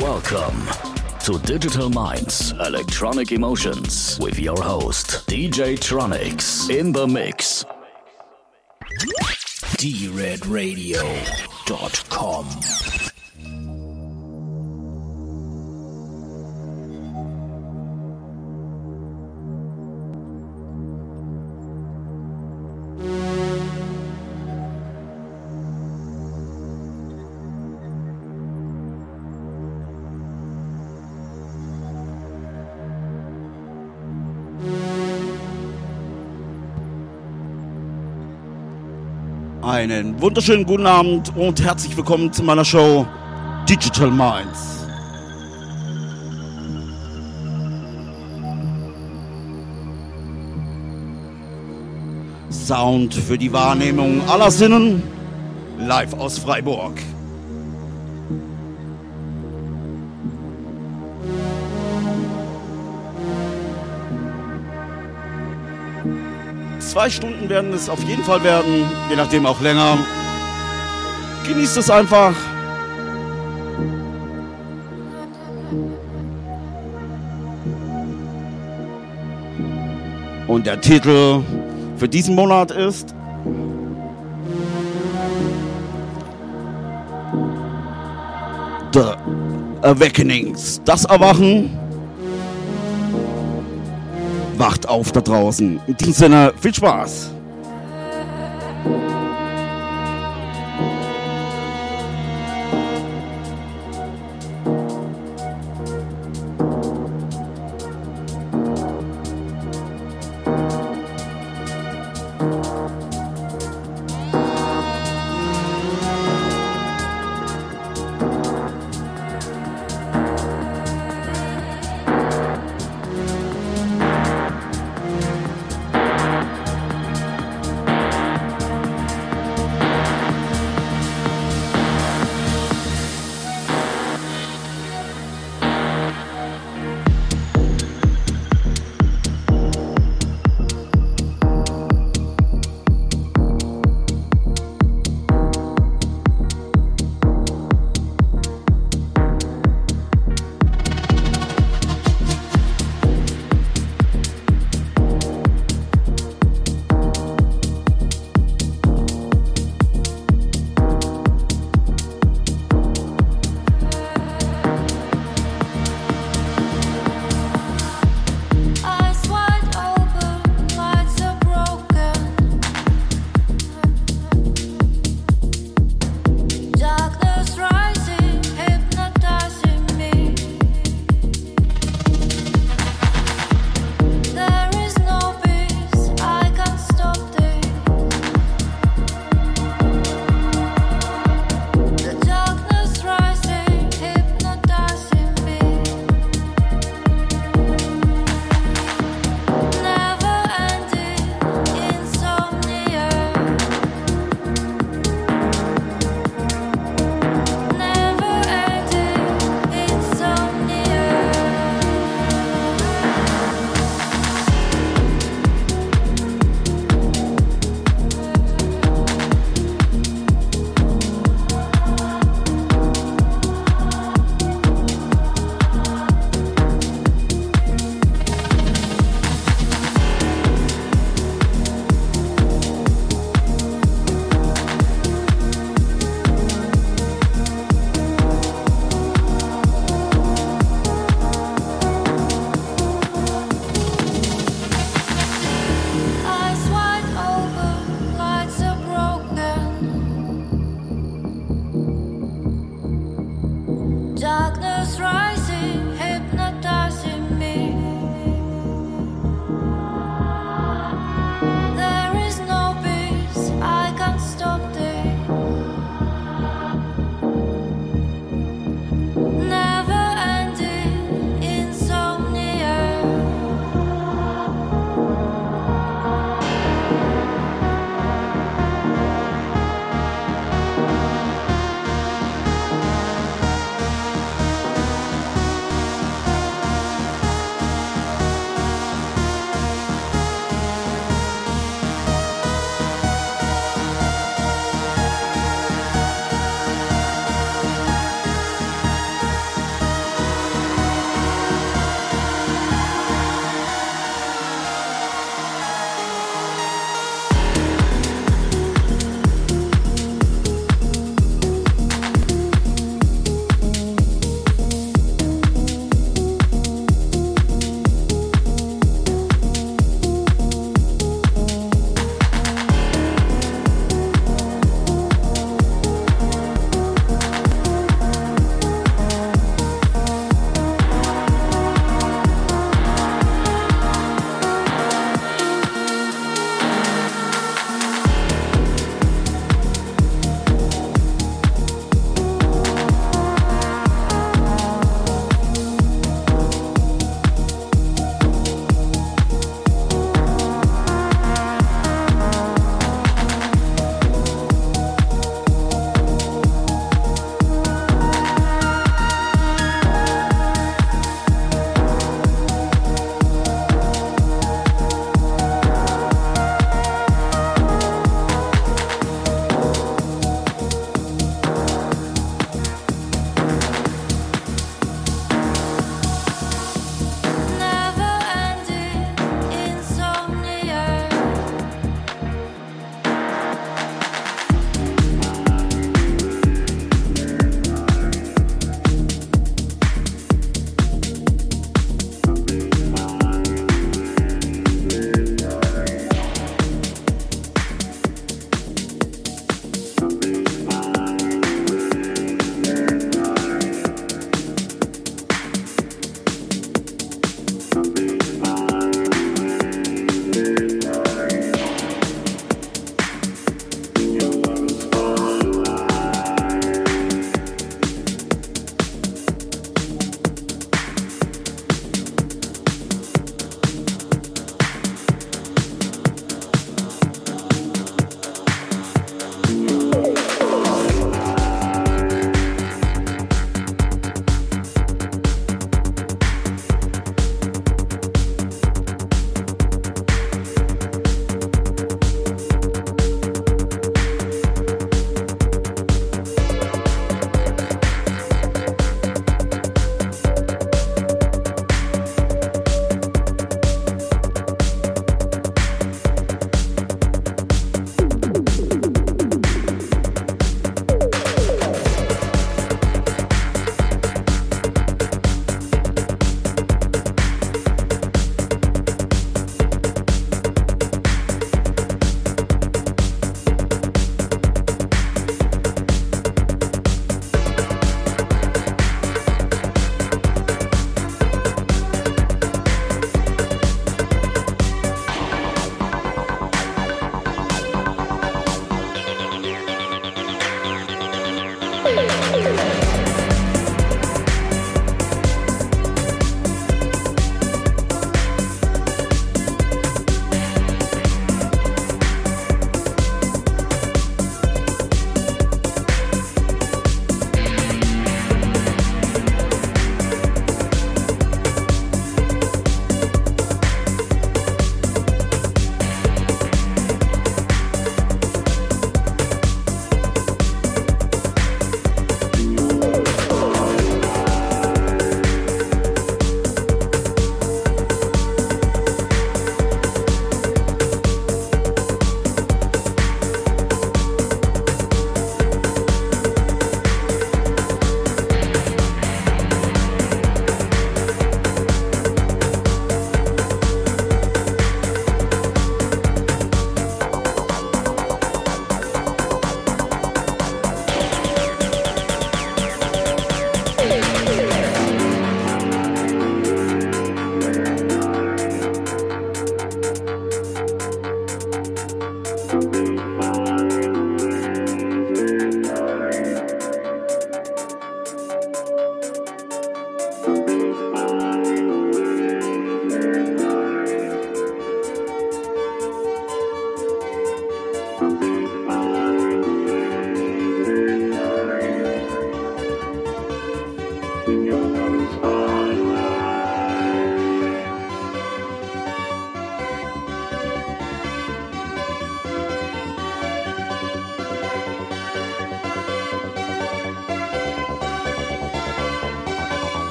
Welcome to Digital Minds Electronic Emotions with your host, DJ Tronics, in the mix. dreadradio.com Einen wunderschönen guten Abend und herzlich willkommen zu meiner Show Digital Minds. Sound für die Wahrnehmung aller Sinnen, live aus Freiburg. Zwei Stunden werden es auf jeden Fall werden, je nachdem auch länger. Genießt es einfach. Und der Titel für diesen Monat ist The Awakenings. Das Erwachen. Wacht auf da draußen. In diesem Sinne, viel Spaß.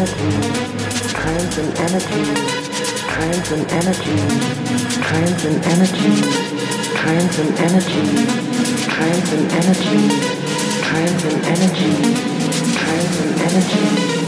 energy, trans and energy, trans and energy, trans and energy, trans and energy, trans and energy, trans and energy, trans and energy.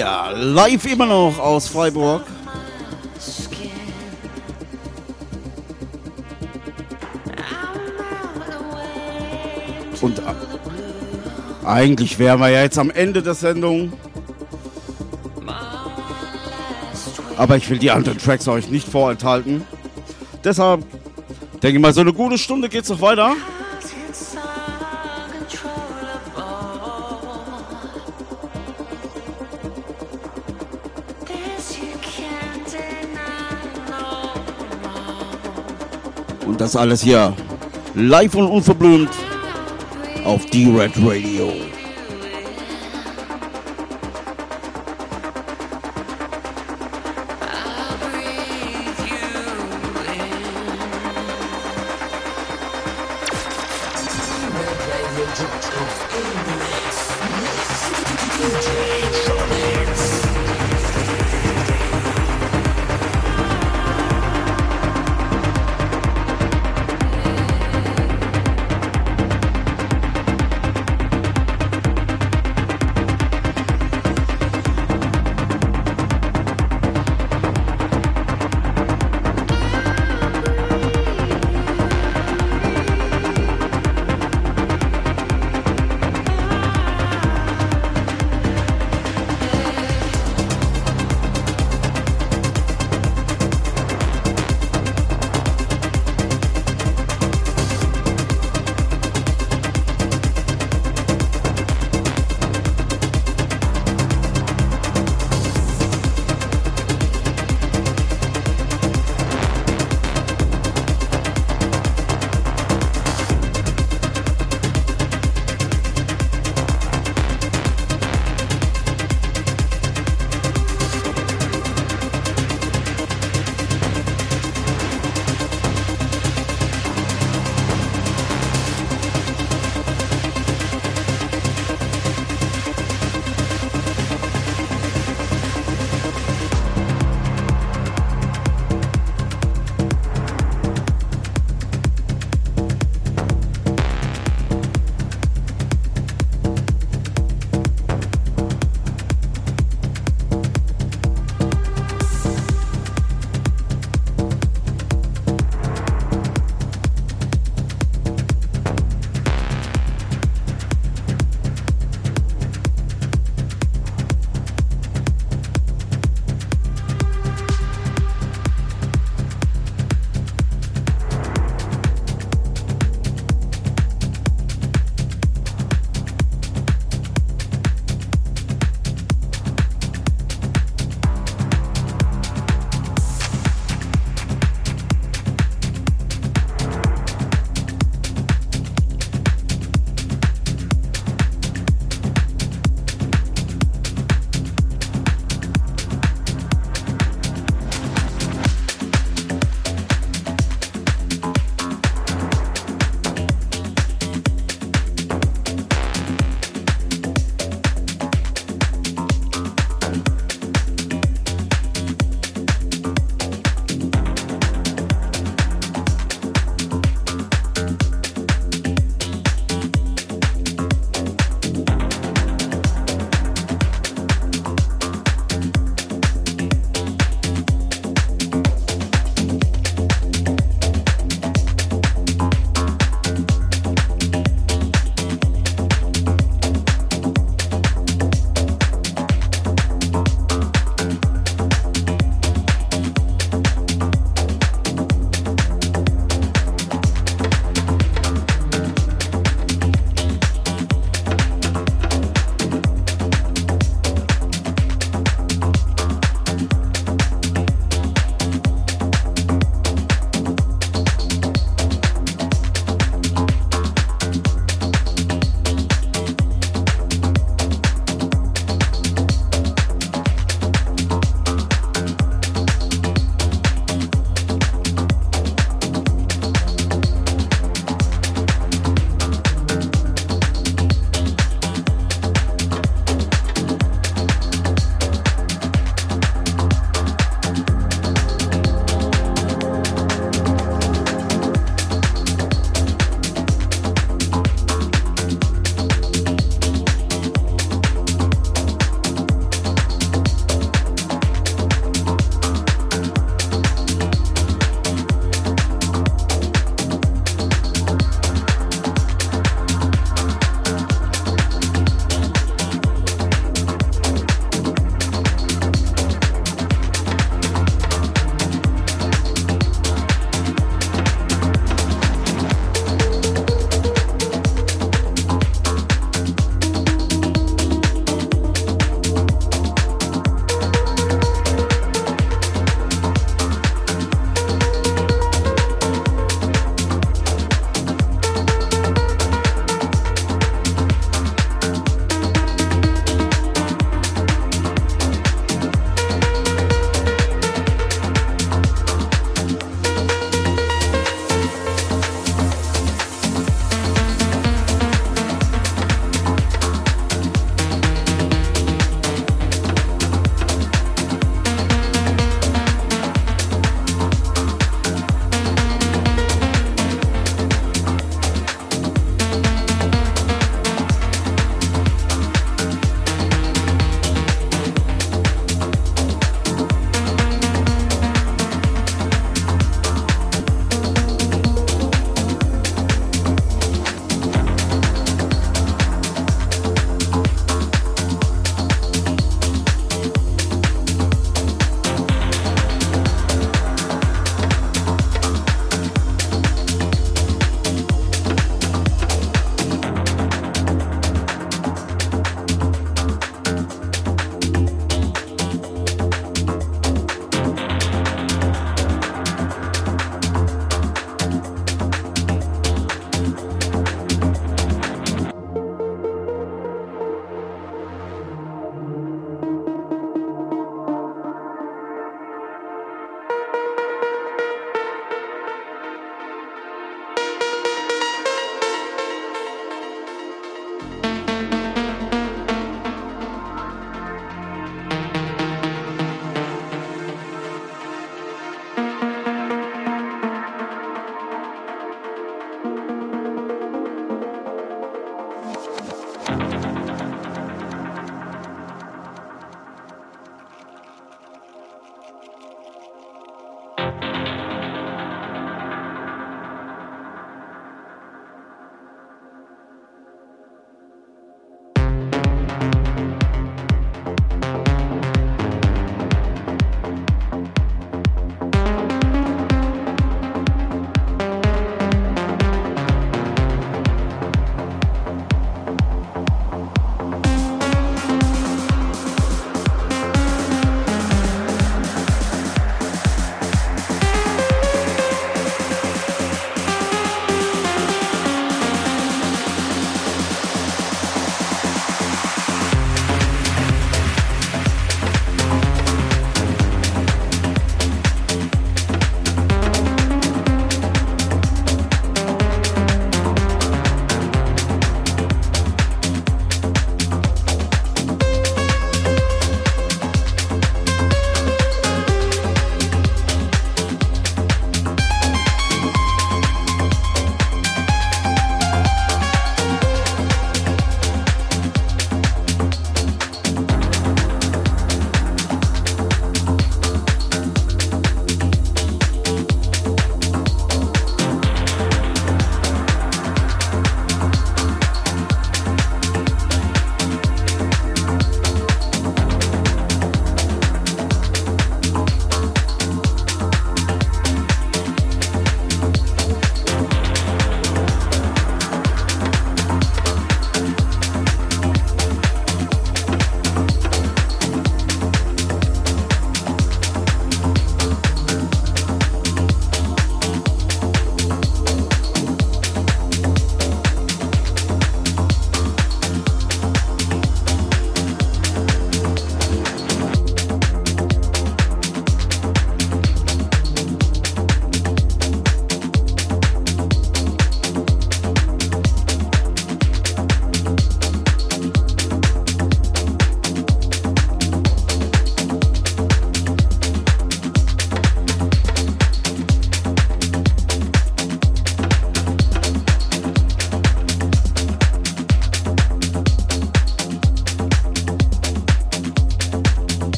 Ja, live immer noch aus Freiburg. Und äh, eigentlich wären wir ja jetzt am Ende der Sendung. Aber ich will die anderen Tracks euch nicht vorenthalten. Deshalb denke ich mal, so eine gute Stunde geht's noch weiter. Das alles hier live und unverblümt auf D-Red Radio.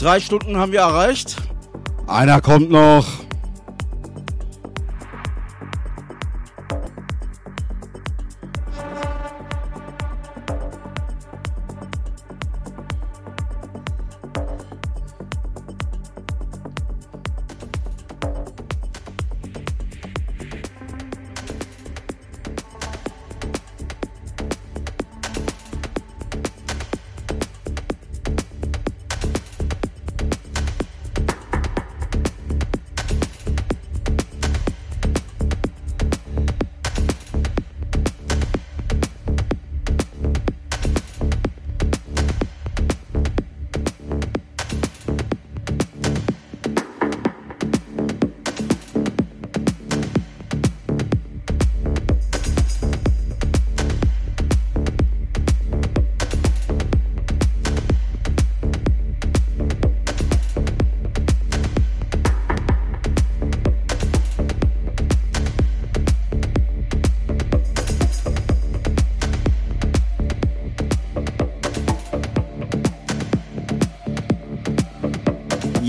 Drei Stunden haben wir erreicht. Einer kommt noch.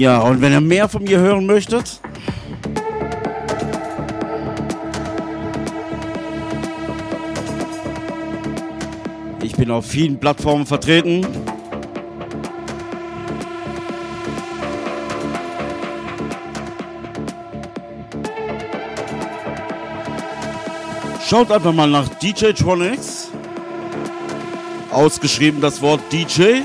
Ja, und wenn ihr mehr von mir hören möchtet, ich bin auf vielen Plattformen vertreten. Schaut einfach mal nach DJ Tronics. Ausgeschrieben das Wort DJ.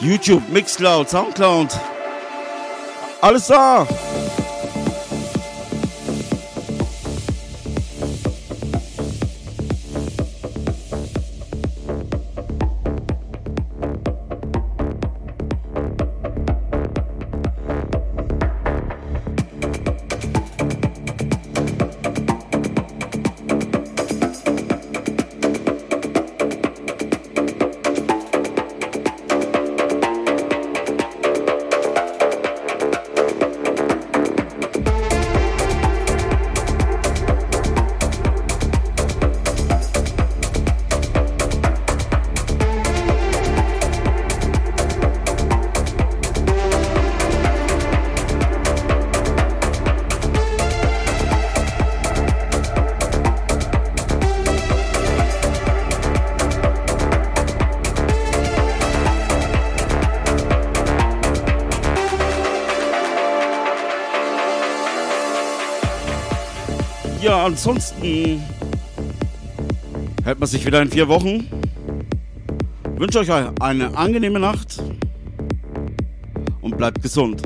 YouTube, Mixcloud, Soundcloud. Alles da. Ansonsten hört man sich wieder in vier Wochen. Wünsche euch eine angenehme Nacht und bleibt gesund.